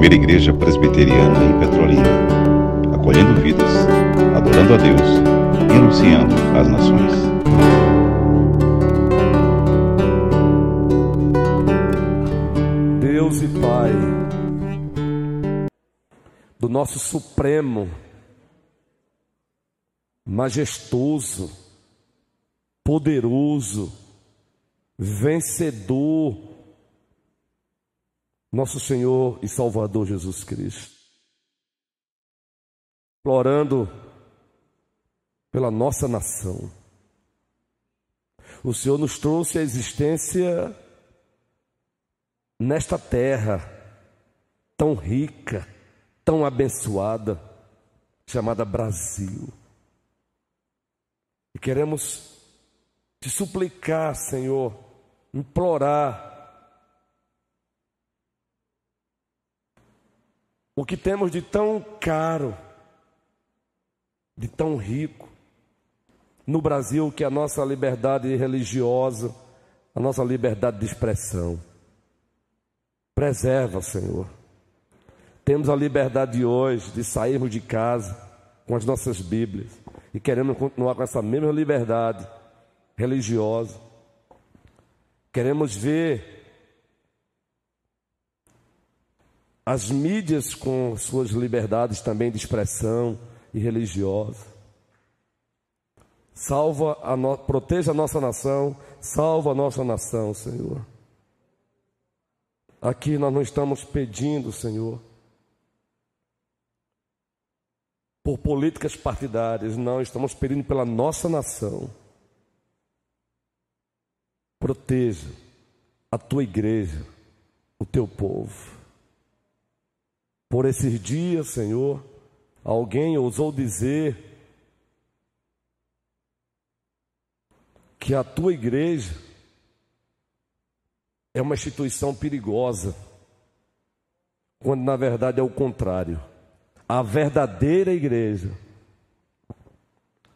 primeira igreja presbiteriana em Petrolina, acolhendo vidas, adorando a Deus e anunciando às nações. Deus e Pai do nosso Supremo, majestoso, poderoso, vencedor, nosso Senhor e Salvador Jesus Cristo. Implorando pela nossa nação. O Senhor nos trouxe a existência nesta terra tão rica, tão abençoada, chamada Brasil. E queremos te suplicar, Senhor, implorar o que temos de tão caro, de tão rico no Brasil, que é a nossa liberdade religiosa, a nossa liberdade de expressão. Preserva, Senhor. Temos a liberdade hoje de sairmos de casa com as nossas Bíblias e queremos continuar com essa mesma liberdade religiosa. Queremos ver as mídias com suas liberdades também de expressão e religiosa. Salva a no... proteja a nossa nação, salva a nossa nação, Senhor. Aqui nós não estamos pedindo, Senhor, por políticas partidárias, não, estamos pedindo pela nossa nação. Proteja a tua igreja, o teu povo. Por esses dias, Senhor, alguém ousou dizer que a tua igreja é uma instituição perigosa, quando na verdade é o contrário. A verdadeira igreja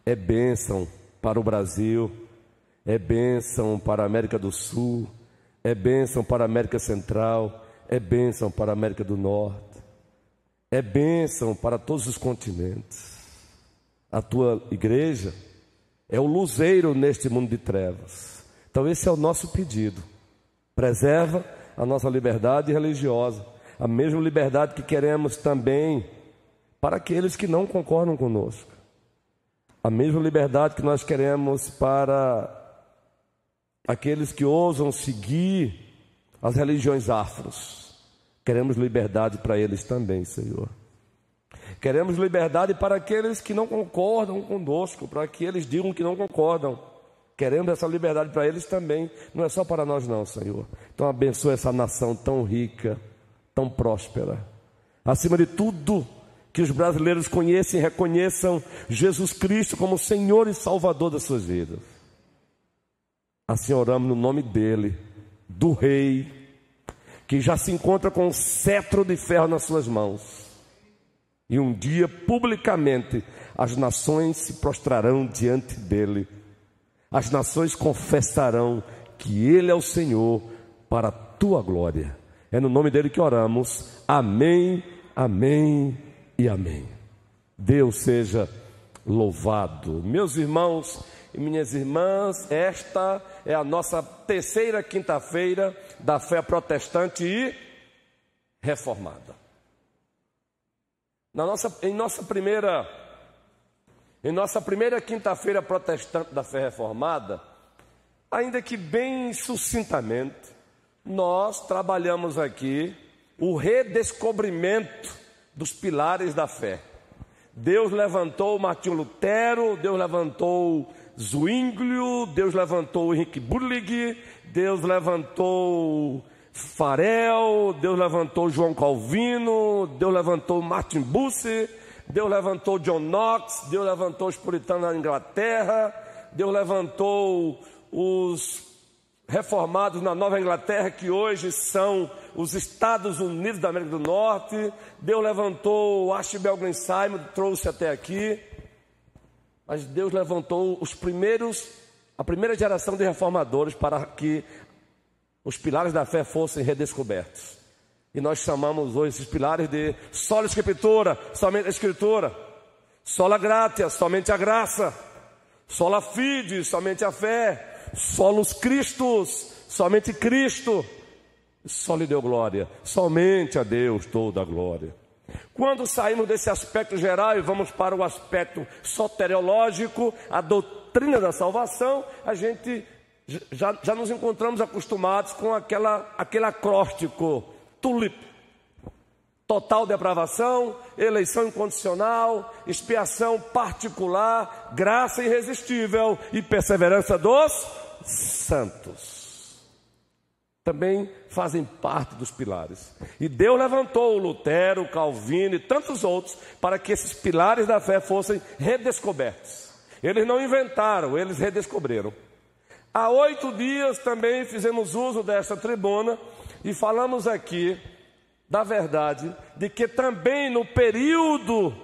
é bênção para o Brasil, é bênção para a América do Sul, é bênção para a América Central, é bênção para a América do Norte, é bênção para todos os continentes. A tua igreja é o luzeiro neste mundo de trevas. Então, esse é o nosso pedido Preserva a nossa liberdade religiosa, a mesma liberdade que queremos também para aqueles que não concordam conosco. A mesma liberdade que nós queremos para aqueles que ousam seguir as religiões afros. Queremos liberdade para eles também, Senhor. Queremos liberdade para aqueles que não concordam conosco, para que eles digam que não concordam. Queremos essa liberdade para eles também, não é só para nós, não, Senhor. Então, abençoa essa nação tão rica, tão próspera. Acima de tudo, que os brasileiros conheçam e reconheçam Jesus Cristo como Senhor e Salvador das suas vidas. Assim oramos no nome dEle, do Rei, que já se encontra com um cetro de ferro nas suas mãos. E um dia, publicamente, as nações se prostrarão diante dEle as nações confessarão que Ele é o Senhor para a tua glória. É no nome dele que oramos. Amém, amém e amém. Deus seja louvado. Meus irmãos e minhas irmãs, esta é a nossa terceira quinta-feira da fé protestante e reformada. Na nossa, em nossa primeira em nossa primeira quinta-feira protestante da fé reformada, ainda que bem sucintamente, nós trabalhamos aqui o redescobrimento dos pilares da fé. Deus levantou Martinho Lutero, Deus levantou Zwinglio, Deus levantou Henrique Burlig, Deus levantou Farel, Deus levantou João Calvino, Deus levantou Martin Busse, Deus levantou John Knox, Deus levantou os puritanos na Inglaterra, Deus levantou os reformados na Nova Inglaterra, que hoje são os Estados Unidos da América do Norte. Deus levantou Archibald Simon, trouxe até aqui. Mas Deus levantou os primeiros, a primeira geração de reformadores para que os pilares da fé fossem redescobertos. E nós chamamos hoje esses pilares de sola escritura, somente a escritura, sola gratia, somente a graça, sola fide, somente a fé, solos Cristos, somente Cristo, só lhe deu glória, somente a Deus toda a glória. Quando saímos desse aspecto geral e vamos para o aspecto soteriológico, a doutrina da salvação, a gente já, já nos encontramos acostumados com aquela, aquele acróstico, tulip. Total depravação, eleição incondicional, expiação particular, graça irresistível e perseverança dos santos também fazem parte dos pilares. E Deus levantou o Lutero, Calvino e tantos outros para que esses pilares da fé fossem redescobertos. Eles não inventaram, eles redescobriram. Há oito dias também fizemos uso dessa tribuna e falamos aqui da verdade de que também no período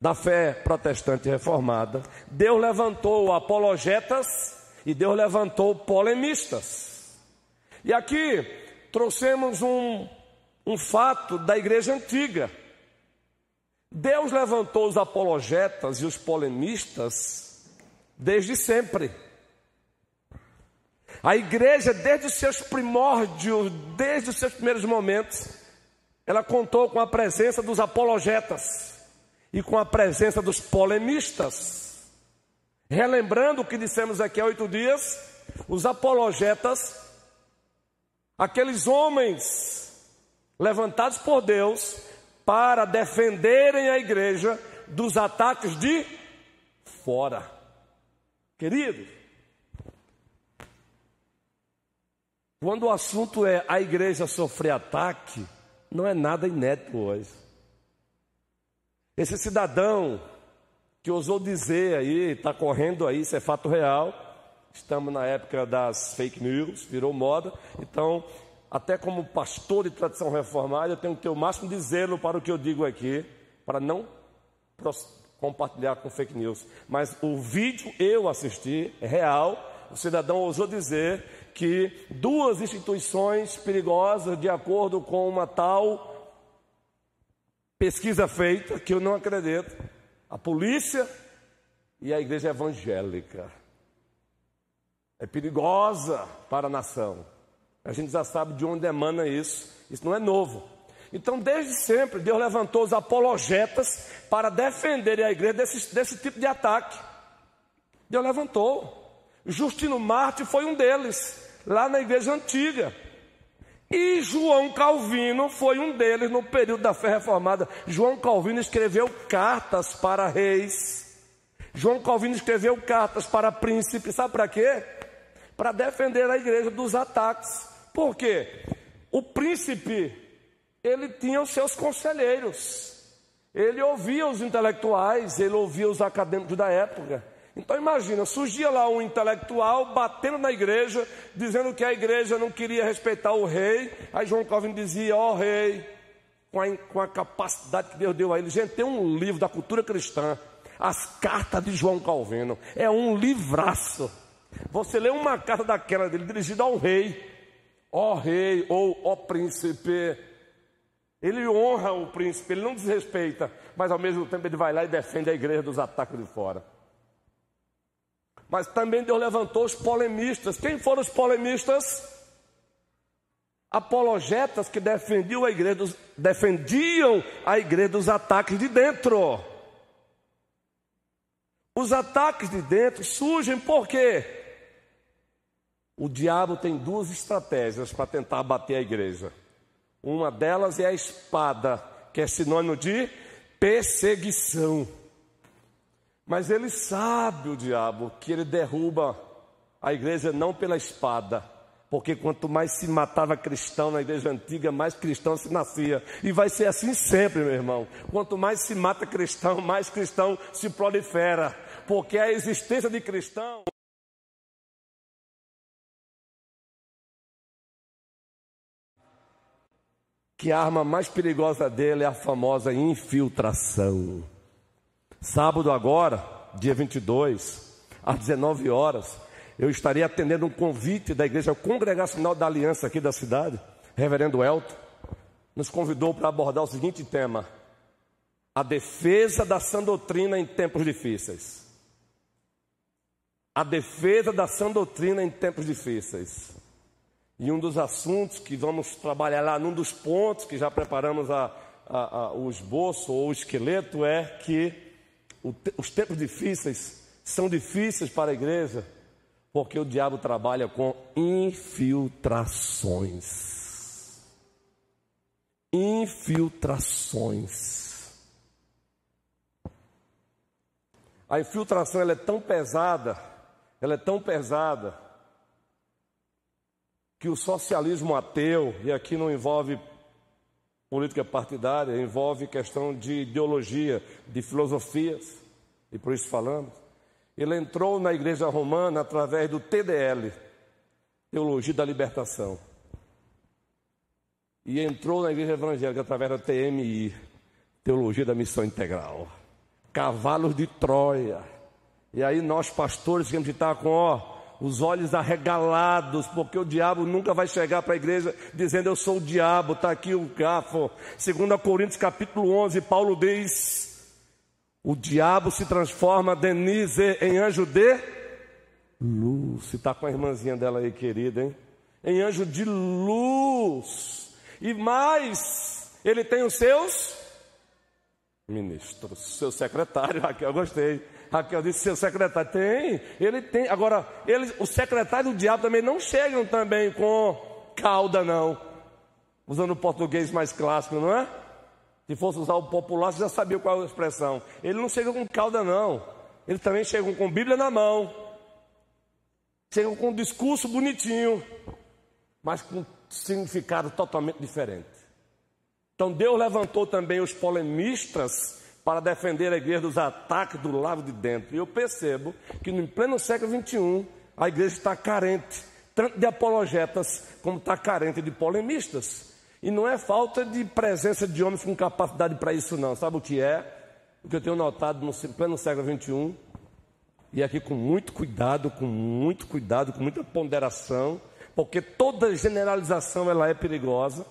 da fé protestante reformada, Deus levantou apologetas e Deus levantou polemistas. E aqui trouxemos um, um fato da igreja antiga. Deus levantou os apologetas e os polemistas desde sempre. A igreja, desde os seus primórdios, desde os seus primeiros momentos, ela contou com a presença dos apologetas e com a presença dos polemistas. Relembrando o que dissemos aqui há oito dias, os apologetas, aqueles homens levantados por Deus para defenderem a igreja dos ataques de fora. Querido, quando o assunto é a igreja sofrer ataque, não é nada inédito hoje. Esse cidadão que ousou dizer aí, está correndo aí, isso é fato real. Estamos na época das fake news, virou moda. Então, até como pastor de tradição reformada, eu tenho que ter o máximo de zelo para o que eu digo aqui, para não compartilhar com fake news. Mas o vídeo eu assisti, é real. O cidadão ousou dizer que duas instituições perigosas, de acordo com uma tal pesquisa feita, que eu não acredito, a polícia e a igreja evangélica. É perigosa para a nação. A gente já sabe de onde emana isso. Isso não é novo. Então, desde sempre, Deus levantou os apologetas para defenderem a igreja desse, desse tipo de ataque. Deus levantou. Justino Marte foi um deles, lá na igreja antiga. E João Calvino foi um deles no período da fé reformada. João Calvino escreveu cartas para reis. João Calvino escreveu cartas para príncipes. Sabe para quê? Para defender a igreja dos ataques. Por quê? O príncipe, ele tinha os seus conselheiros. Ele ouvia os intelectuais, ele ouvia os acadêmicos da época. Então imagina, surgia lá um intelectual batendo na igreja, dizendo que a igreja não queria respeitar o rei. Aí João Calvino dizia: Ó oh, rei, com a, com a capacidade que Deus deu a ele. Gente, tem um livro da cultura cristã, As Cartas de João Calvino. É um livraço. Você lê uma carta daquela dele dirigida ao rei, ó oh, rei ou ó oh, príncipe. Ele honra o príncipe, ele não desrespeita, mas ao mesmo tempo ele vai lá e defende a igreja dos ataques de fora. Mas também Deus levantou os polemistas. Quem foram os polemistas? Apologetas que defendiam a igreja dos, defendiam a igreja dos ataques de dentro. Os ataques de dentro surgem porque o diabo tem duas estratégias para tentar bater a igreja. Uma delas é a espada, que é sinônimo de perseguição. Mas ele sabe, o diabo, que ele derruba a igreja não pela espada, porque quanto mais se matava cristão na igreja antiga, mais cristão se nascia. E vai ser assim sempre, meu irmão. Quanto mais se mata cristão, mais cristão se prolifera. Porque a existência de cristão. Que a arma mais perigosa dele é a famosa infiltração. Sábado agora, dia 22, às 19 horas, eu estarei atendendo um convite da Igreja Congregacional da Aliança aqui da cidade reverendo Elton, nos convidou para abordar o seguinte tema: a defesa da sã doutrina em tempos difíceis. A defesa da sã doutrina em tempos difíceis. E um dos assuntos que vamos trabalhar lá, num dos pontos que já preparamos a, a, a, o esboço ou o esqueleto, é que os tempos difíceis são difíceis para a igreja, porque o diabo trabalha com infiltrações. Infiltrações. A infiltração ela é tão pesada, ela é tão pesada, que o socialismo ateu, e aqui não envolve política partidária, envolve questão de ideologia, de filosofias, e por isso falamos. Ele entrou na igreja romana através do TDL, Teologia da Libertação. E entrou na igreja evangélica através da TMI, Teologia da Missão Integral cavalos de Troia. E aí nós pastores temos que estar com ó, os olhos arregalados, porque o diabo nunca vai chegar para a igreja dizendo eu sou o diabo, está aqui o gafo. Segundo Coríntios capítulo 11, Paulo diz, o diabo se transforma, Denise, em anjo de luz. Está com a irmãzinha dela aí, querida, hein? Em anjo de luz. E mais, ele tem os seus ministro, seu secretário, Raquel, gostei. Raquel disse, seu secretário, tem, ele tem. Agora, eles, o secretário do diabo também não chegam também com cauda, não. Usando o português mais clássico, não é? Se fosse usar o popular, você já sabia qual é a expressão. Ele não chega com cauda, não. Eles também chegam com Bíblia na mão. Chegam com um discurso bonitinho, mas com significado totalmente diferente. Então Deus levantou também os polemistas para defender a igreja dos ataques do lado de dentro. E eu percebo que no pleno século XXI a igreja está carente, tanto de apologetas como está carente de polemistas. E não é falta de presença de homens com capacidade para isso, não. Sabe o que é? O que eu tenho notado no pleno século XXI, e aqui com muito cuidado, com muito cuidado, com muita ponderação, porque toda generalização ela é perigosa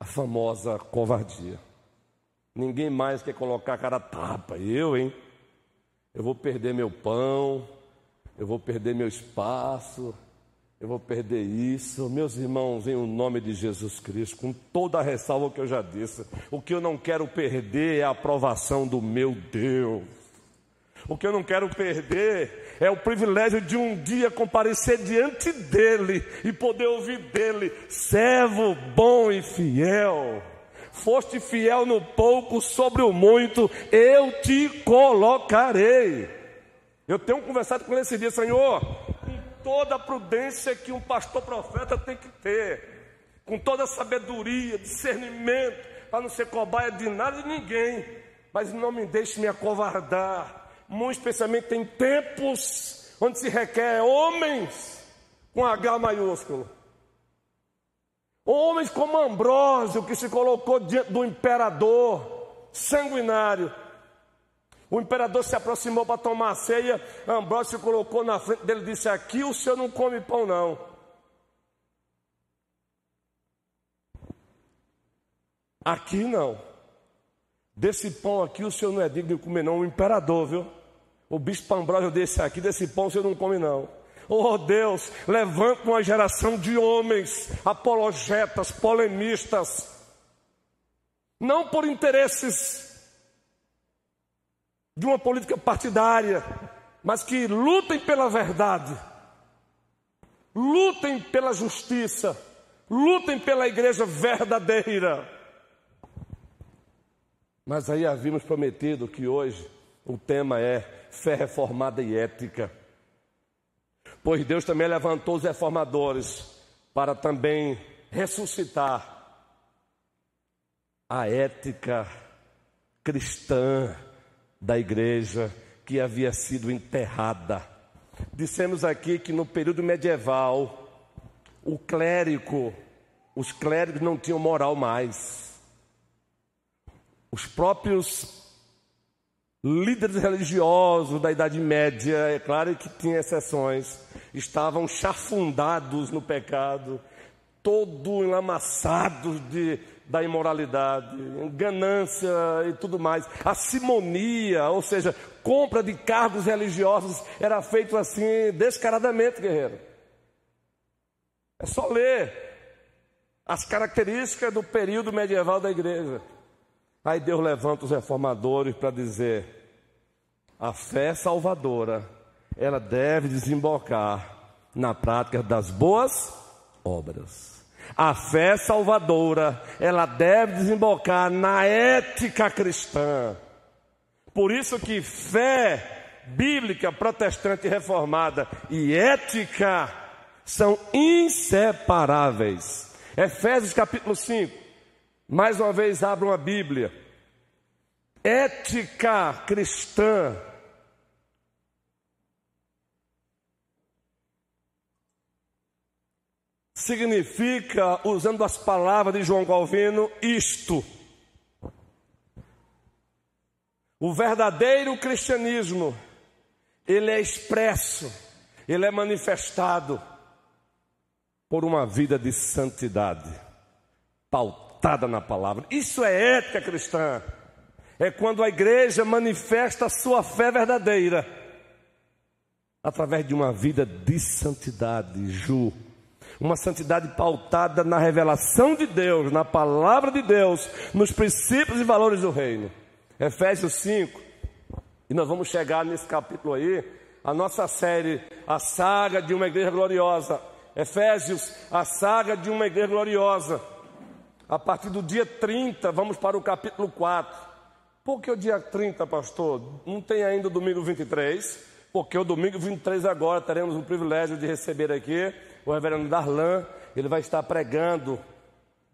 a famosa covardia. Ninguém mais quer colocar a cara tapa. Eu, hein? Eu vou perder meu pão, eu vou perder meu espaço, eu vou perder isso. Meus irmãos, em o nome de Jesus Cristo, com toda a ressalva que eu já disse, o que eu não quero perder é a aprovação do meu Deus. O que eu não quero perder é o privilégio de um dia comparecer diante dele e poder ouvir dele: servo bom e fiel. Foste fiel no pouco, sobre o muito, eu te colocarei. Eu tenho conversado com ele esse dia, Senhor, com toda a prudência que um pastor profeta tem que ter, com toda a sabedoria, discernimento, para não ser cobaia de nada de ninguém, mas não me deixe me acovardar muito especialmente em tempos onde se requer homens com H maiúsculo. Homens como Ambrósio, que se colocou diante do imperador sanguinário. O imperador se aproximou para tomar a ceia. Ambrósio se colocou na frente dele e disse: Aqui o senhor não come pão, não. Aqui não. Desse pão aqui o senhor não é digno de comer, não. O imperador, viu? O bispo Ambrósio desse aqui, desse pão você não come não. Oh Deus, levanta uma geração de homens apologetas, polemistas, não por interesses de uma política partidária, mas que lutem pela verdade, lutem pela justiça, lutem pela igreja verdadeira. Mas aí havíamos prometido que hoje o tema é fé reformada e ética. Pois Deus também levantou os reformadores para também ressuscitar a ética cristã da igreja que havia sido enterrada. Dissemos aqui que no período medieval, o clérigo, os clérigos não tinham moral mais. Os próprios líderes religiosos da Idade Média, é claro que tinha exceções, estavam chafundados no pecado, todo enlamaçado de, da imoralidade, ganância e tudo mais. A simonia, ou seja, compra de cargos religiosos, era feito assim descaradamente, guerreiro. É só ler as características do período medieval da igreja. Aí Deus levanta os reformadores para dizer: a fé salvadora, ela deve desembocar na prática das boas obras. A fé salvadora, ela deve desembocar na ética cristã. Por isso que fé bíblica, protestante reformada e ética são inseparáveis. Efésios capítulo 5. Mais uma vez abram a Bíblia. Ética cristã significa, usando as palavras de João Calvino, isto. O verdadeiro cristianismo, ele é expresso, ele é manifestado por uma vida de santidade, pautada na palavra. Isso é ética cristã. É quando a igreja manifesta a sua fé verdadeira através de uma vida de santidade, Ju uma santidade pautada na revelação de Deus, na palavra de Deus, nos princípios e valores do reino. Efésios 5. E nós vamos chegar nesse capítulo aí, a nossa série, a saga de uma igreja gloriosa. Efésios, a saga de uma igreja gloriosa. A partir do dia 30, vamos para o capítulo 4. Por que o dia 30, pastor? Não tem ainda o domingo 23, porque o domingo 23 agora teremos o privilégio de receber aqui o reverendo Darlan, ele vai estar pregando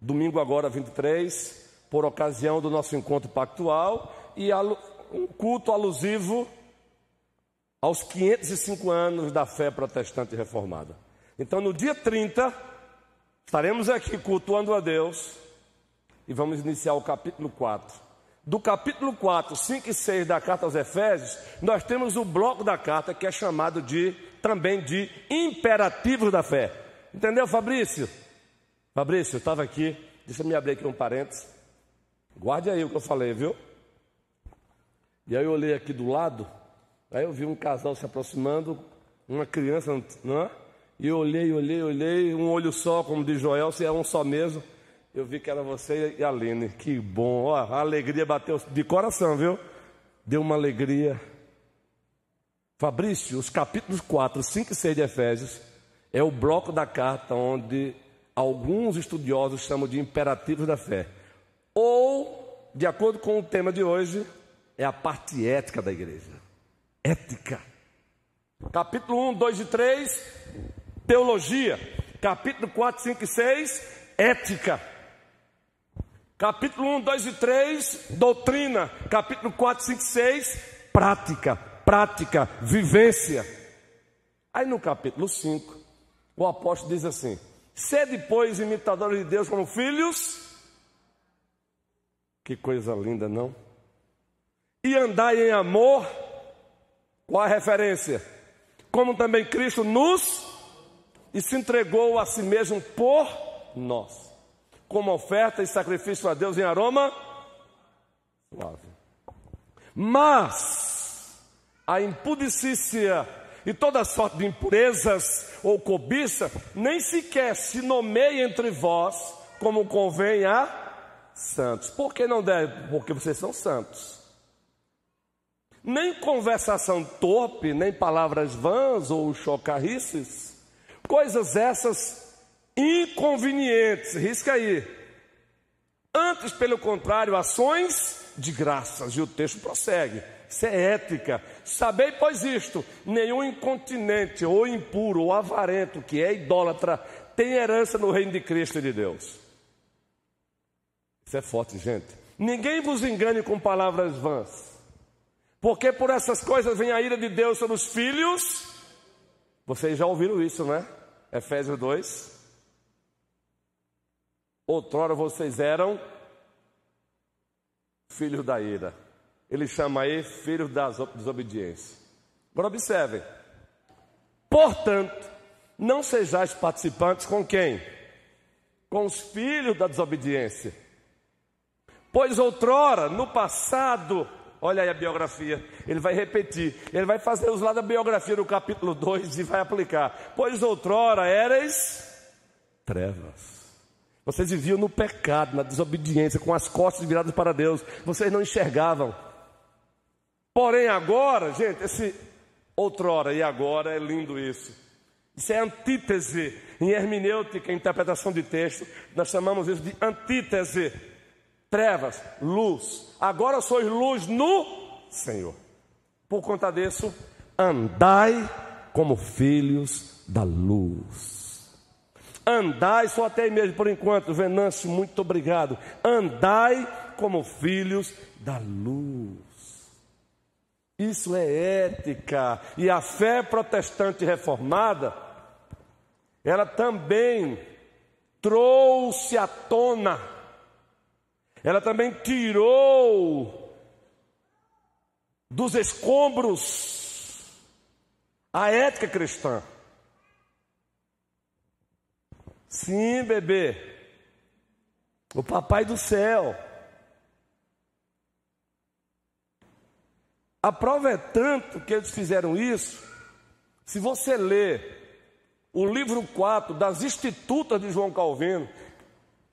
domingo agora 23, por ocasião do nosso encontro pactual e um culto alusivo aos 505 anos da fé protestante reformada. Então, no dia 30, estaremos aqui cultuando a Deus e vamos iniciar o capítulo 4. Do capítulo 4, 5 e 6 da carta aos Efésios, nós temos o bloco da carta que é chamado de também de imperativos da fé. Entendeu, Fabrício? Fabrício, eu estava aqui, deixa eu me abrir aqui um parênteses. Guarde aí o que eu falei, viu? E aí eu olhei aqui do lado, aí eu vi um casal se aproximando, uma criança, não é? E eu olhei, olhei, olhei, um olho só, como diz Joel, se é um só mesmo. Eu vi que era você e a Aline. Que bom, ó, a alegria bateu de coração, viu? Deu uma alegria. Fabrício, os capítulos 4, 5 e 6 de Efésios é o bloco da carta onde alguns estudiosos chamam de imperativos da fé. Ou, de acordo com o tema de hoje, é a parte ética da igreja. Ética. Capítulo 1, 2 e 3, teologia. Capítulo 4, 5 e 6, ética. Capítulo 1, 2 e 3, doutrina. Capítulo 4, 5 e 6, prática prática, vivência. Aí no capítulo 5, o apóstolo diz assim: Sede, pois, imitadores de Deus como filhos. Que coisa linda, não? E andai em amor. Qual a referência? Como também Cristo nos e se entregou a si mesmo por nós, como oferta e sacrifício a Deus em aroma suave. Mas a impudicícia e toda sorte de impurezas ou cobiça, nem sequer se nomeia entre vós como convém a santos. Por que não deve? Porque vocês são santos. Nem conversação torpe, nem palavras vãs ou chocarrices, coisas essas inconvenientes, risca aí. Antes, pelo contrário, ações de graças, e o texto prossegue isso é ética. Sabei, pois, isto: nenhum incontinente, ou impuro, ou avarento, que é idólatra, tem herança no reino de Cristo e de Deus. Isso é forte, gente. Ninguém vos engane com palavras vãs, porque por essas coisas vem a ira de Deus sobre os filhos. Vocês já ouviram isso, né? Efésios 2. Outrora vocês eram filhos da ira. Ele chama aí filhos da desobediência. Agora observem. Portanto, não sejais participantes com quem? com os filhos da desobediência. Pois outrora, no passado, olha aí a biografia, ele vai repetir, ele vai fazer os lá da biografia no capítulo 2 e vai aplicar. Pois outrora eres trevas. Vocês viviam no pecado, na desobediência, com as costas viradas para Deus. Vocês não enxergavam. Porém, agora, gente, esse outrora e agora é lindo isso. Isso é antítese. Em hermenêutica, interpretação de texto, nós chamamos isso de antítese. Trevas, luz. Agora sois luz no Senhor. Por conta disso, andai como filhos da luz. Andai, só até mesmo por enquanto, Venâncio, muito obrigado. Andai como filhos da luz. Isso é ética. E a fé protestante reformada, ela também trouxe à tona, ela também tirou dos escombros a ética cristã. Sim, bebê. O papai do céu A prova é tanto que eles fizeram isso. Se você ler o livro 4 das Institutas de João Calvino,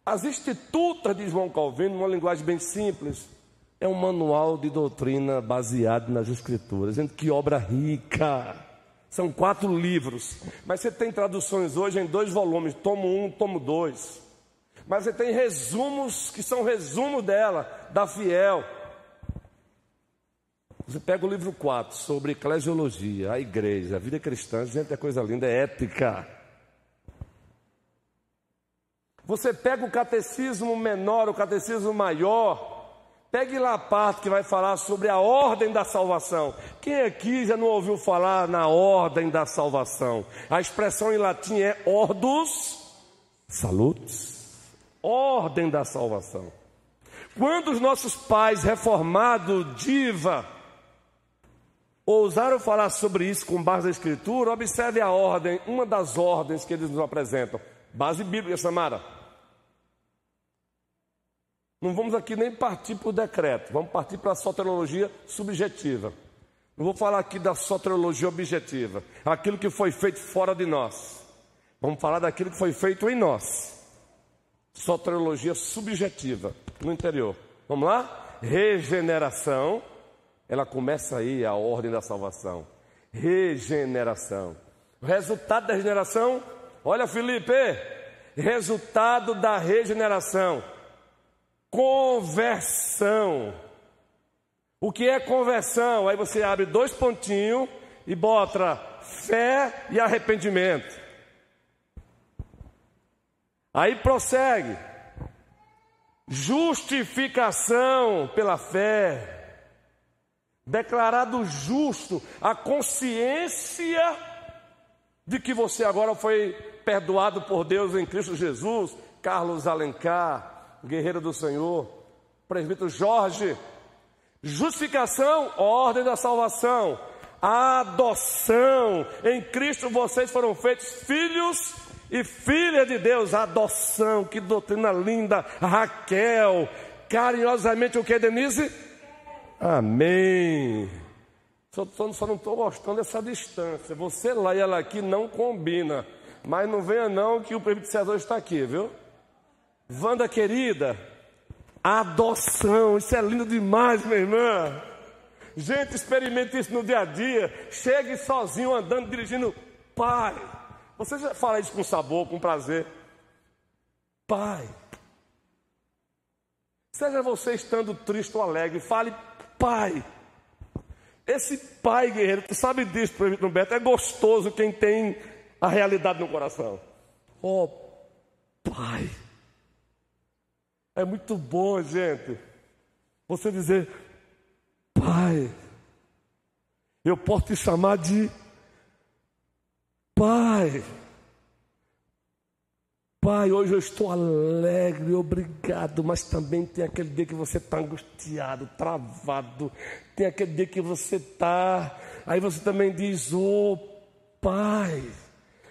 as Institutas de João Calvino, numa linguagem bem simples, é um manual de doutrina baseado nas Escrituras. Gente, que obra rica! São quatro livros, mas você tem traduções hoje em dois volumes, tomo um, tomo dois. Mas você tem resumos que são resumos dela, da Fiel. Você pega o livro 4 sobre eclesiologia, a igreja, a vida cristã, gente, é coisa linda, é ética. Você pega o catecismo menor, o catecismo maior, pegue lá a parte que vai falar sobre a ordem da salvação. Quem aqui já não ouviu falar na ordem da salvação? A expressão em latim é ordus salutis ordem da salvação. Quando os nossos pais reformados, diva, ousaram falar sobre isso com base na Escritura, observe a ordem, uma das ordens que eles nos apresentam. Base bíblica, Samara. Não vamos aqui nem partir para o decreto, vamos partir para a soteriologia subjetiva. Não vou falar aqui da soteriologia objetiva, aquilo que foi feito fora de nós. Vamos falar daquilo que foi feito em nós. Soteriologia subjetiva, no interior. Vamos lá? Regeneração ela começa aí a ordem da salvação. Regeneração. O resultado da regeneração, olha Felipe, resultado da regeneração. Conversão. O que é conversão? Aí você abre dois pontinhos e bota fé e arrependimento. Aí prossegue. Justificação pela fé declarado justo, a consciência de que você agora foi perdoado por Deus em Cristo Jesus, Carlos Alencar, guerreiro do Senhor, presbítero Jorge, justificação, ordem da salvação, adoção, em Cristo vocês foram feitos filhos e filha de Deus, adoção, que doutrina linda, Raquel, carinhosamente o que, Denise? Amém. Só, só, não estou gostando dessa distância. Você lá e ela aqui não combina. Mas não venha não que o presbítero está aqui, viu? Wanda querida, adoção, isso é lindo demais, minha irmã. Gente, experimente isso no dia a dia. Chegue sozinho, andando, dirigindo. Pai, você já fala isso com sabor, com prazer. Pai. Seja você estando triste ou alegre, fale pai. Esse pai guerreiro, tu sabe disso, no Beto, é gostoso quem tem a realidade no coração. Oh, pai. É muito bom, gente. Você dizer, pai. Eu posso te chamar de pai. Pai, hoje eu estou alegre, obrigado, mas também tem aquele dia que você está angustiado, travado, tem aquele dia que você está, aí você também diz, ô oh, Pai,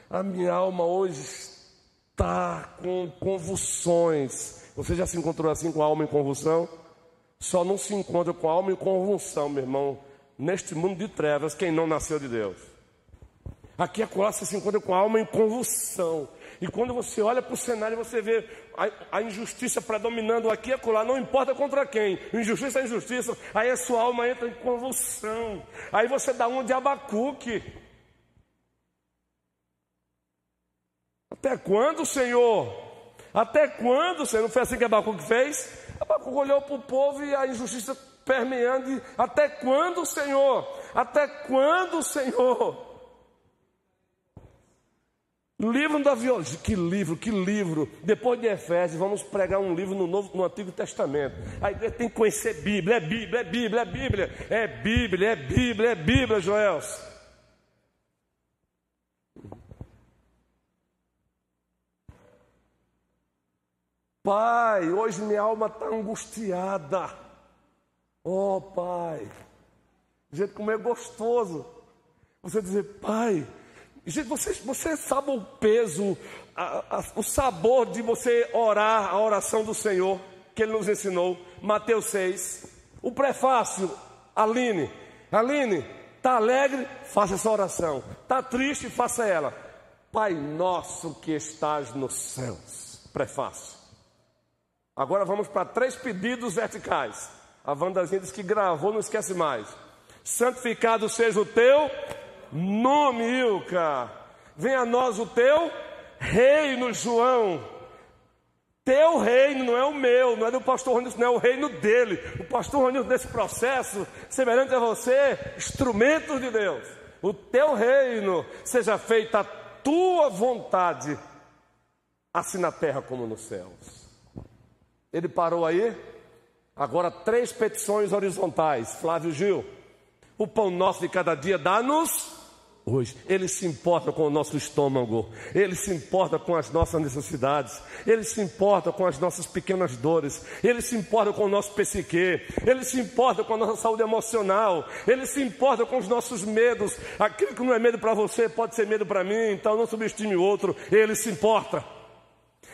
a minha alma hoje está com convulsões. Você já se encontrou assim com a alma em convulsão? Só não se encontra com a alma em convulsão, meu irmão, neste mundo de trevas, quem não nasceu de Deus. Aqui a você se encontra com a alma em convulsão. E quando você olha para o cenário, você vê a, a, injustiça predominando aqui e acolá, não importa contra quem, injustiça é injustiça, aí a sua alma entra em convulsão. Aí você dá um de abacuque. Até quando, Senhor? Até quando, Senhor? Não foi assim que Abacuque fez? Abacuque olhou para o povo e a injustiça permeando. Até quando, Senhor? Até quando, Senhor? Livro da violência, que livro, que livro. Depois de Efésios, vamos pregar um livro no, Novo, no Antigo Testamento. A igreja tem que conhecer Bíblia, é Bíblia, é Bíblia, é Bíblia, é Bíblia, é Bíblia, é Bíblia, Joels. Pai, hoje minha alma está angustiada. Oh, Pai. Gente, como é gostoso. Você dizer, Pai, gente, você, você sabe o peso, a, a, o sabor de você orar a oração do Senhor, que Ele nos ensinou, Mateus 6. O prefácio, Aline. Aline, está alegre? Faça essa oração. Está triste? Faça ela. Pai nosso que estás nos céus. Prefácio. Agora vamos para três pedidos verticais. A Wandazinha diz que gravou, não esquece mais. Santificado seja o teu nome, Ilka. Venha a nós o teu reino, João. Teu reino não é o meu, não é do pastor Ronilson, não é o reino dele. O pastor Ronilson, nesse processo, semelhante a você, instrumento de Deus. O teu reino seja feita a tua vontade, assim na terra como nos céus. Ele parou aí. Agora, três petições horizontais. Flávio Gil, o pão nosso de cada dia dá-nos hoje. Ele se importa com o nosso estômago, ele se importa com as nossas necessidades, ele se importa com as nossas pequenas dores, ele se importa com o nosso psique, ele se importa com a nossa saúde emocional, ele se importa com os nossos medos. Aquilo que não é medo para você pode ser medo para mim, então não subestime o outro, ele se importa.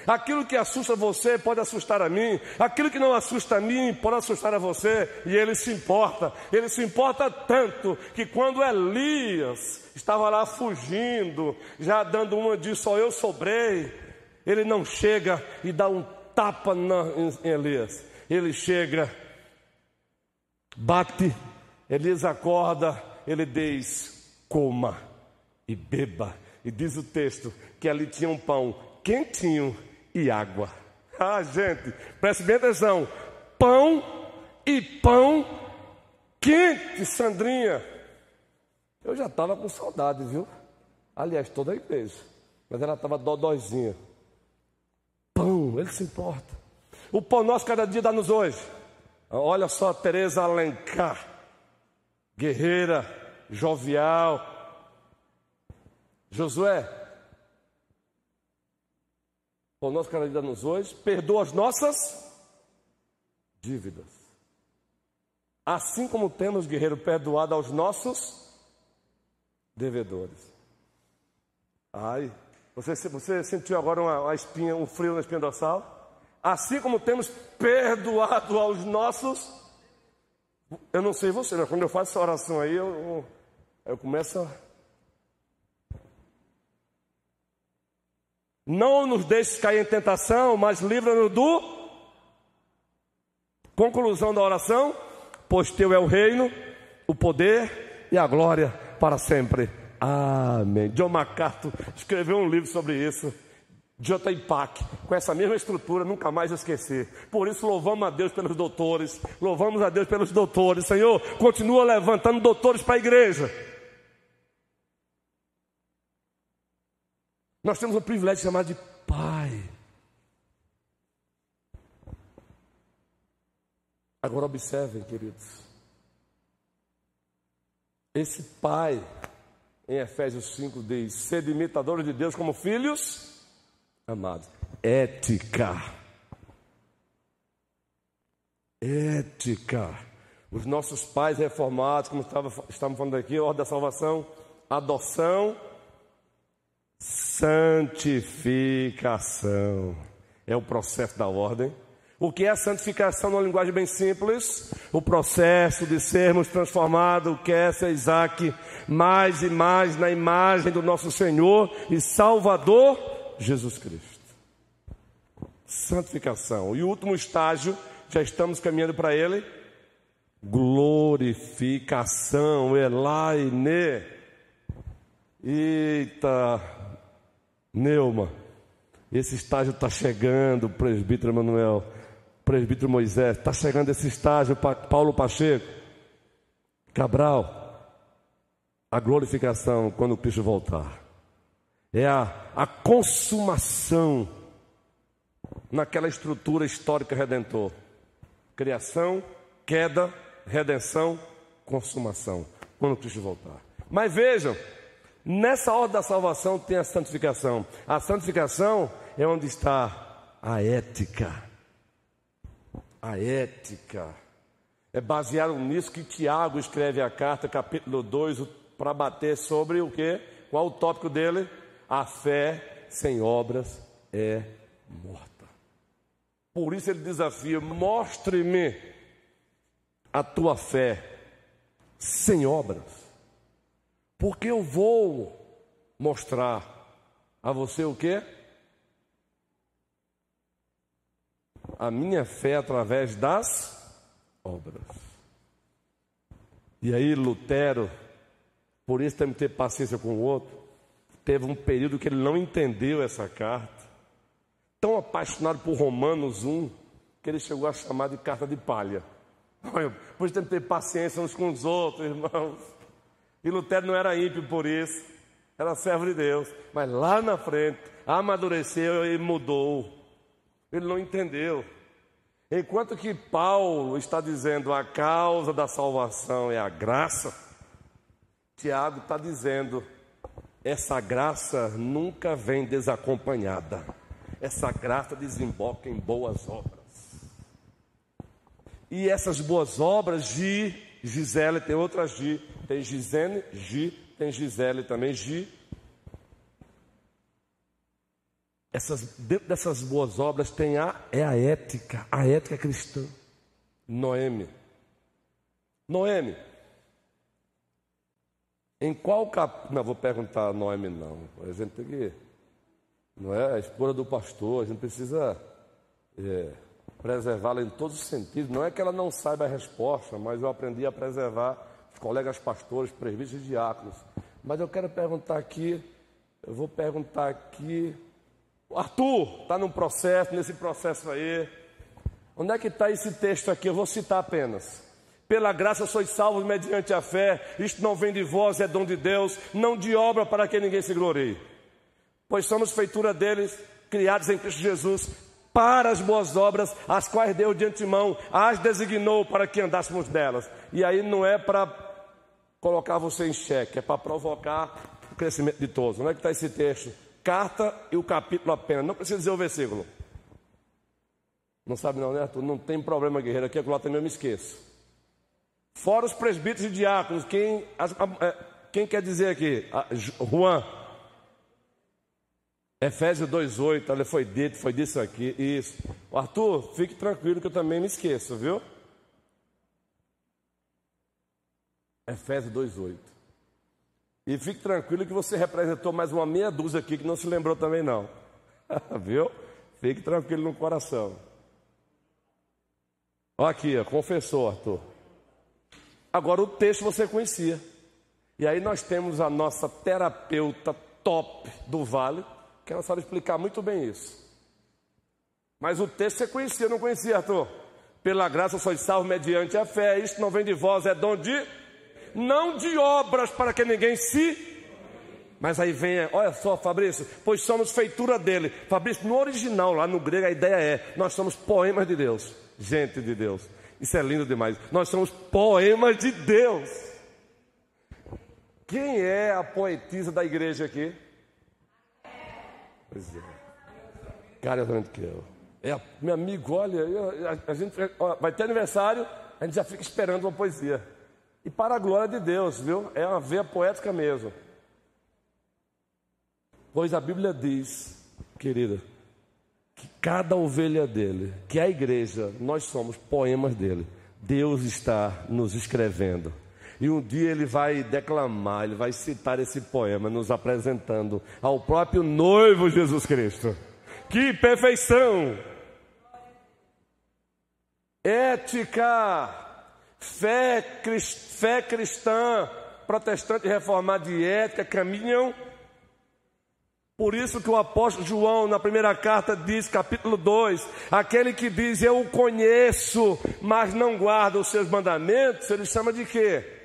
Aquilo que assusta você pode assustar a mim, aquilo que não assusta a mim pode assustar a você, e ele se importa. Ele se importa tanto que quando Elias estava lá fugindo, já dando uma de só eu sobrei, ele não chega e dá um tapa na, em Elias. Ele chega, bate, Elias acorda, ele diz: coma e beba. E diz o texto que ali tinha um pão quentinho e água. Ah, gente, preste bem atenção: pão e pão quente, Sandrinha. Eu já estava com saudade, viu? Aliás, toda a igreja. Mas ela estava dodóizinha. Pão, ele se importa. O pão nosso cada dia dá-nos hoje. Olha só, Tereza Alencar, guerreira, jovial. Josué, o nosso dia nos hoje, perdoa as nossas dívidas. Assim como temos, guerreiro, perdoado aos nossos devedores. Ai, você, você sentiu agora uma, uma espinha, um frio na espinha dorsal? Assim como temos perdoado aos nossos. Eu não sei você, mas quando eu faço essa oração aí, eu, eu, eu começo a Não nos deixes cair em tentação, mas livra-nos do. Conclusão da oração: Pois teu é o reino, o poder e a glória para sempre. Amém. John MacArthur escreveu um livro sobre isso. J. Pack, com essa mesma estrutura, nunca mais esquecer. Por isso, louvamos a Deus pelos doutores, louvamos a Deus pelos doutores. Senhor, continua levantando doutores para a igreja. Nós temos o privilégio de chamar de Pai. Agora observem, queridos. Esse Pai, em Efésios 5, diz: sede imitadores de Deus como filhos amados. Ética. Ética. Os nossos pais reformados, como estávamos falando aqui, ordem da salvação, adoção Santificação. É o processo da ordem. O que é santificação numa linguagem bem simples? O processo de sermos transformados, que é ser Isaac, mais e mais na imagem do nosso Senhor e Salvador Jesus Cristo. Santificação. E o último estágio, já estamos caminhando para ele. Glorificação, Elaine. Eita, Neuma, esse estágio está chegando, presbítero Emanuel presbítero Moisés, está chegando esse estágio, Paulo Pacheco, Cabral, a glorificação quando Cristo voltar. É a, a consumação naquela estrutura histórica redentor. Criação, queda, redenção, consumação. Quando Cristo voltar. Mas vejam, nessa ordem da salvação tem a santificação. A santificação é onde está a ética a ética. É baseado nisso que Tiago escreve a carta, capítulo 2, para bater sobre o que? Qual o tópico dele? A fé sem obras é morta. Por isso ele desafia: mostre-me a tua fé sem obras, porque eu vou mostrar a você o que? a minha fé através das obras. E aí Lutero, por isso temos que ter paciência com o outro, teve um período que ele não entendeu essa carta. Tão apaixonado por Romanos 1, que ele chegou a chamar de carta de palha. Pois temos que ter paciência uns com os outros, irmãos. E Lutero não era ímpio por isso, era servo de Deus. Mas lá na frente, amadureceu e mudou. Ele não entendeu. Enquanto que Paulo está dizendo a causa da salvação é a graça, Tiago está dizendo essa graça nunca vem desacompanhada. Essa graça desemboca em boas obras. E essas boas obras, Gi, Gisele, tem outras Gi, tem Gisene, Gi, tem Gisele também, Gi, essas, dentro dessas boas obras tem a, é a ética, a ética cristã. Noemi. Noemi. Em qual cap... Não, vou perguntar a Noemi não. A gente tem que. Não é a esposa do pastor, a gente precisa é, preservá-la em todos os sentidos. Não é que ela não saiba a resposta, mas eu aprendi a preservar os colegas pastores, presbíteros e diáconos. Mas eu quero perguntar aqui, eu vou perguntar aqui Arthur está num processo, nesse processo aí. Onde é que está esse texto aqui? Eu vou citar apenas. Pela graça sois salvos mediante a fé, isto não vem de vós, é dom de Deus, não de obra para que ninguém se glorie. Pois somos feitura deles, criados em Cristo Jesus, para as boas obras, as quais Deus de antemão as designou para que andássemos delas. E aí não é para colocar você em xeque, é para provocar o crescimento de todos. Onde é que está esse texto? carta e o capítulo apenas. Não precisa dizer o versículo. Não sabe não, né, Arthur? Não tem problema, guerreiro. Aqui, lá também eu me esqueço. Fora os presbíteros e diáconos, quem, é, quem quer dizer aqui? Juan. Efésios 2,8, olha, foi dito, foi disso aqui, isso. Arthur, fique tranquilo que eu também me esqueço, viu? Efésios 2,8. E fique tranquilo que você representou mais uma meia dúzia aqui que não se lembrou também não. Viu? Fique tranquilo no coração. Olha aqui, ó, confessou, Arthur. Agora o texto você conhecia. E aí nós temos a nossa terapeuta top do vale, que ela sabe explicar muito bem isso. Mas o texto você conhecia, não conhecia, Arthur? Pela graça sois salvo mediante a fé, isto não vem de vós, é dom de não de obras para que ninguém se. Mas aí vem, olha só, Fabrício, pois somos feitura dele. Fabrício, no original, lá no grego, a ideia é: nós somos poemas de Deus, gente de Deus. Isso é lindo demais. Nós somos poemas de Deus. Quem é a poetisa da igreja aqui? Pois é. Que eu. É, meu amigo, olha, a, a gente ó, vai ter aniversário, a gente já fica esperando uma poesia. E para a glória de Deus, viu? É uma veia poética mesmo. Pois a Bíblia diz, querida, que cada ovelha dele, que é a igreja, nós somos poemas dele. Deus está nos escrevendo. E um dia ele vai declamar, ele vai citar esse poema, nos apresentando ao próprio noivo Jesus Cristo. Que perfeição! Ética, fé, fé cristã, protestante reformado e ética caminham. Por isso que o apóstolo João, na primeira carta, diz, capítulo 2: aquele que diz eu o conheço, mas não guarda os seus mandamentos, ele chama de quê?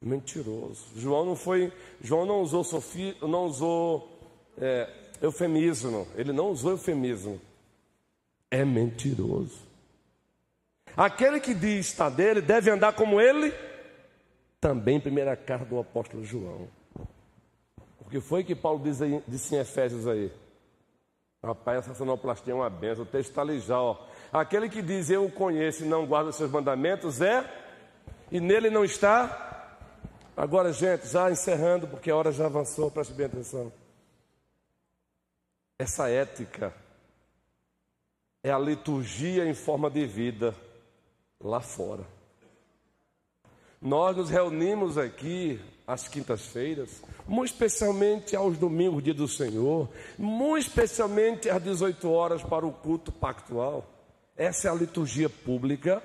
Mentiroso. João não foi, João não usou sofia, não usou é, eufemismo, ele não usou eufemismo. É mentiroso. Aquele que diz está dele deve andar como ele, também primeira carta do apóstolo João. O que foi que Paulo diz aí, disse em Efésios aí? Rapaz, essa sonoplastia é uma benção. O texto está ali já, ó. Aquele que diz eu o conheço e não guarda os seus mandamentos é, e nele não está. Agora, gente, já encerrando, porque a hora já avançou, preste bem atenção. Essa ética é a liturgia em forma de vida lá fora. Nós nos reunimos aqui às quintas-feiras, muito especialmente aos domingos, dia do Senhor, muito especialmente às 18 horas para o culto pactual. Essa é a liturgia pública,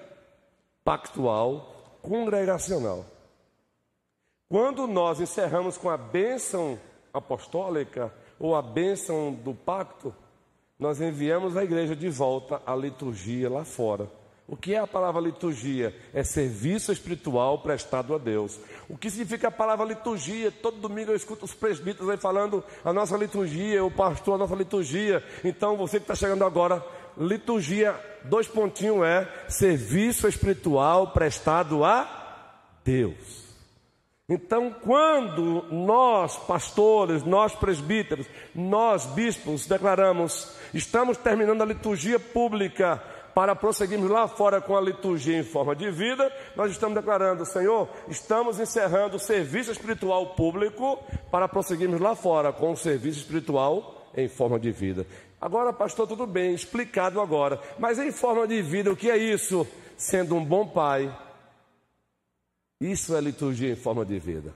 pactual, congregacional. Quando nós encerramos com a bênção apostólica ou a bênção do pacto, nós enviamos a igreja de volta à liturgia lá fora. O que é a palavra liturgia? É serviço espiritual prestado a Deus. O que significa a palavra liturgia? Todo domingo eu escuto os presbíteros aí falando a nossa liturgia, o pastor, a nossa liturgia. Então você que está chegando agora, liturgia, dois pontinhos é serviço espiritual prestado a Deus. Então, quando nós, pastores, nós presbíteros, nós bispos, declaramos, estamos terminando a liturgia pública para prosseguirmos lá fora com a liturgia em forma de vida, nós estamos declarando, Senhor, estamos encerrando o serviço espiritual público para prosseguirmos lá fora com o serviço espiritual em forma de vida. Agora, pastor, tudo bem, explicado agora, mas em forma de vida, o que é isso? Sendo um bom pai, isso é liturgia em forma de vida.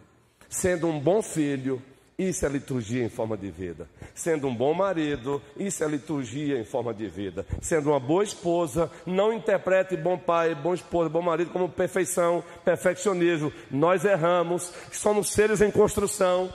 Sendo um bom filho, isso é liturgia em forma de vida. Sendo um bom marido, isso é liturgia em forma de vida. Sendo uma boa esposa, não interprete bom pai, bom esposa, bom marido como perfeição, perfeccionismo. Nós erramos, somos seres em construção.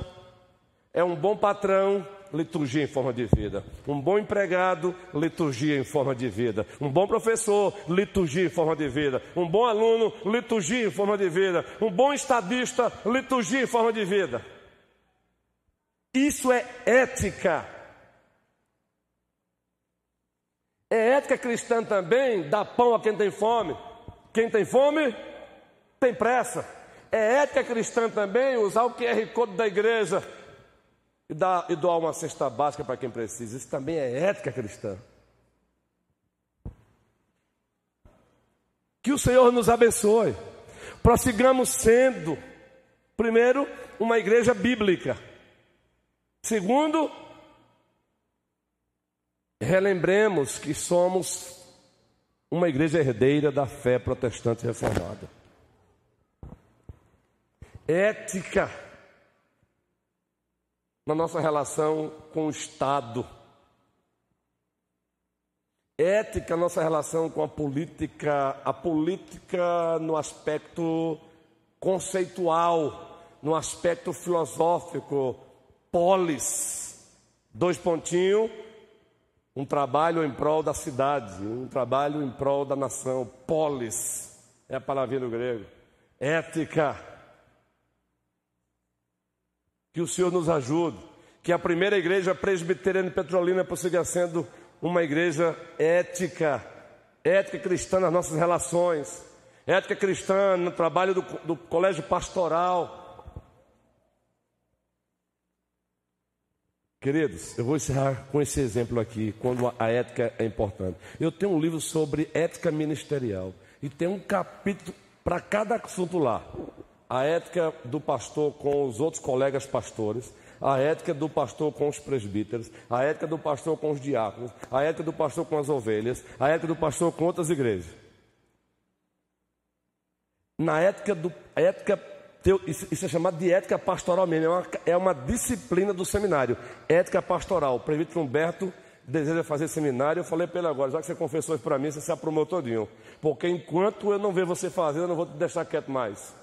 É um bom patrão, liturgia em forma de vida. Um bom empregado, liturgia em forma de vida. Um bom professor, liturgia em forma de vida. Um bom aluno, liturgia em forma de vida. Um bom estadista, liturgia em forma de vida. Isso é ética. É ética cristã também dar pão a quem tem fome. Quem tem fome, tem pressa. É ética cristã também usar o QR Code da igreja e, dar, e doar uma cesta básica para quem precisa. Isso também é ética cristã. Que o Senhor nos abençoe. Prossigamos sendo, primeiro, uma igreja bíblica. Segundo, relembremos que somos uma igreja herdeira da fé protestante reformada. Ética na nossa relação com o Estado. Ética, nossa relação com a política, a política no aspecto conceitual, no aspecto filosófico, polis, dois pontinhos, um trabalho em prol da cidade, um trabalho em prol da nação, polis, é a palavrinha do grego. Ética. Que o Senhor nos ajude, que a primeira igreja presbiteriana Petrolina prossiga sendo uma igreja ética, ética cristã nas nossas relações, ética cristã no trabalho do, do colégio pastoral, Queridos, eu vou encerrar com esse exemplo aqui, quando a ética é importante. Eu tenho um livro sobre ética ministerial e tem um capítulo para cada assunto lá. A ética do pastor com os outros colegas pastores, a ética do pastor com os presbíteros, a ética do pastor com os diáconos, a ética do pastor com as ovelhas, a ética do pastor com outras igrejas. Na ética do ética isso é chamado de ética pastoral mesmo, é uma, é uma disciplina do seminário, ética pastoral. O presbítero Humberto deseja fazer seminário, eu falei para ele agora, já que você confessou isso para mim, você se aprumou todinho. Porque enquanto eu não ver você fazer, eu não vou te deixar quieto mais.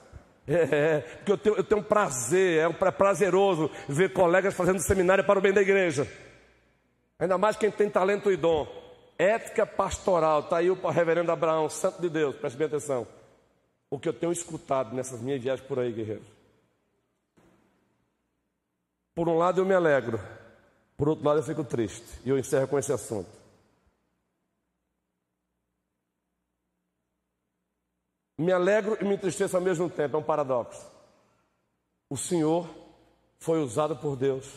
É, é, porque eu tenho, eu tenho um prazer, é prazeroso ver colegas fazendo seminário para o bem da igreja. Ainda mais quem tem talento e dom. Ética pastoral, está aí o reverendo Abraão, santo de Deus, preste bem atenção. O que eu tenho escutado nessas minhas viagens por aí, guerreiros. Por um lado eu me alegro, por outro lado eu fico triste. E eu encerro com esse assunto. Me alegro e me entristeço ao mesmo tempo, é um paradoxo. O Senhor foi usado por Deus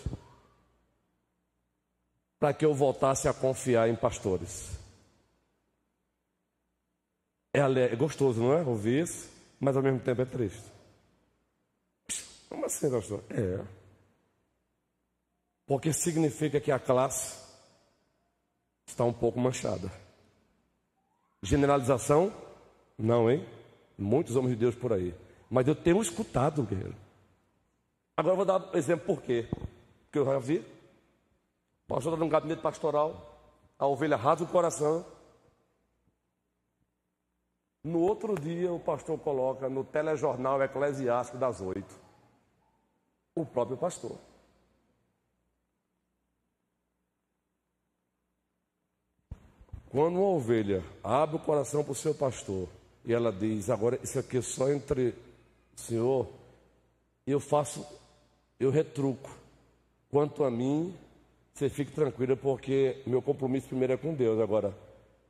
para que eu voltasse a confiar em pastores. É, é gostoso, não é? Ouvir isso, mas ao mesmo tempo é triste. Como assim, pastor? É. Porque significa que a classe está um pouco manchada. Generalização? Não, hein? Muitos homens de Deus por aí. Mas eu tenho escutado, guerreiro. Agora eu vou dar um exemplo por quê. Porque eu já vi. O pastor está num gabinete pastoral, a ovelha rasga o coração. No outro dia, o pastor coloca no telejornal eclesiástico das oito. O próprio pastor. Quando uma ovelha abre o coração para o seu pastor e ela diz: Agora, isso aqui é só entre o Senhor, eu faço, eu retruco. Quanto a mim, você fique tranquila, porque meu compromisso primeiro é com Deus. Agora,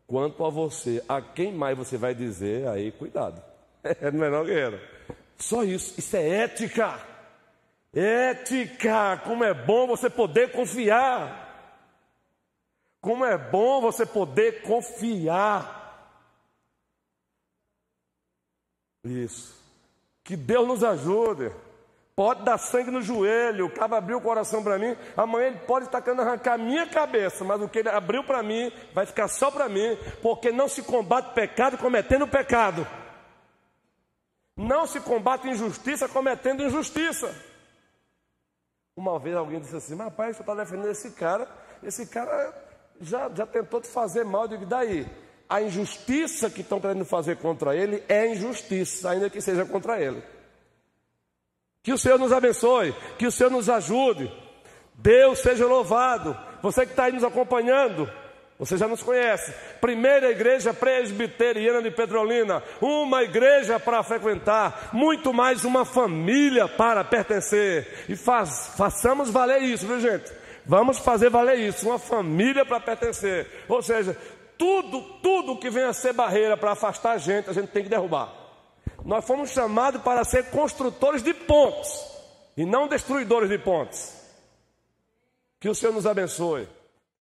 quanto a você, a quem mais você vai dizer, aí cuidado. não é não, guerreiro? Só isso, isso é ética. Ética, como é bom você poder confiar. Como é bom você poder confiar. Isso. Que Deus nos ajude. Pode dar sangue no joelho, o cabo abriu o coração para mim, amanhã ele pode estar querendo arrancar a minha cabeça, mas o que ele abriu para mim vai ficar só para mim, porque não se combate pecado cometendo pecado. Não se combate injustiça cometendo injustiça. Uma vez alguém disse assim, mas rapaz, você está defendendo esse cara, esse cara já, já tentou te fazer mal, eu digo, daí? A injustiça que estão querendo fazer contra ele é injustiça, ainda que seja contra ele. Que o Senhor nos abençoe, que o Senhor nos ajude. Deus seja louvado. Você que está aí nos acompanhando, você já nos conhece. Primeira igreja presbiteriana de Petrolina, uma igreja para frequentar, muito mais uma família para pertencer. E faz, façamos valer isso, viu gente? Vamos fazer valer isso, uma família para pertencer. Ou seja, tudo, tudo que venha a ser barreira para afastar a gente, a gente tem que derrubar. Nós fomos chamados para ser construtores de pontes e não destruidores de pontes. Que o Senhor nos abençoe.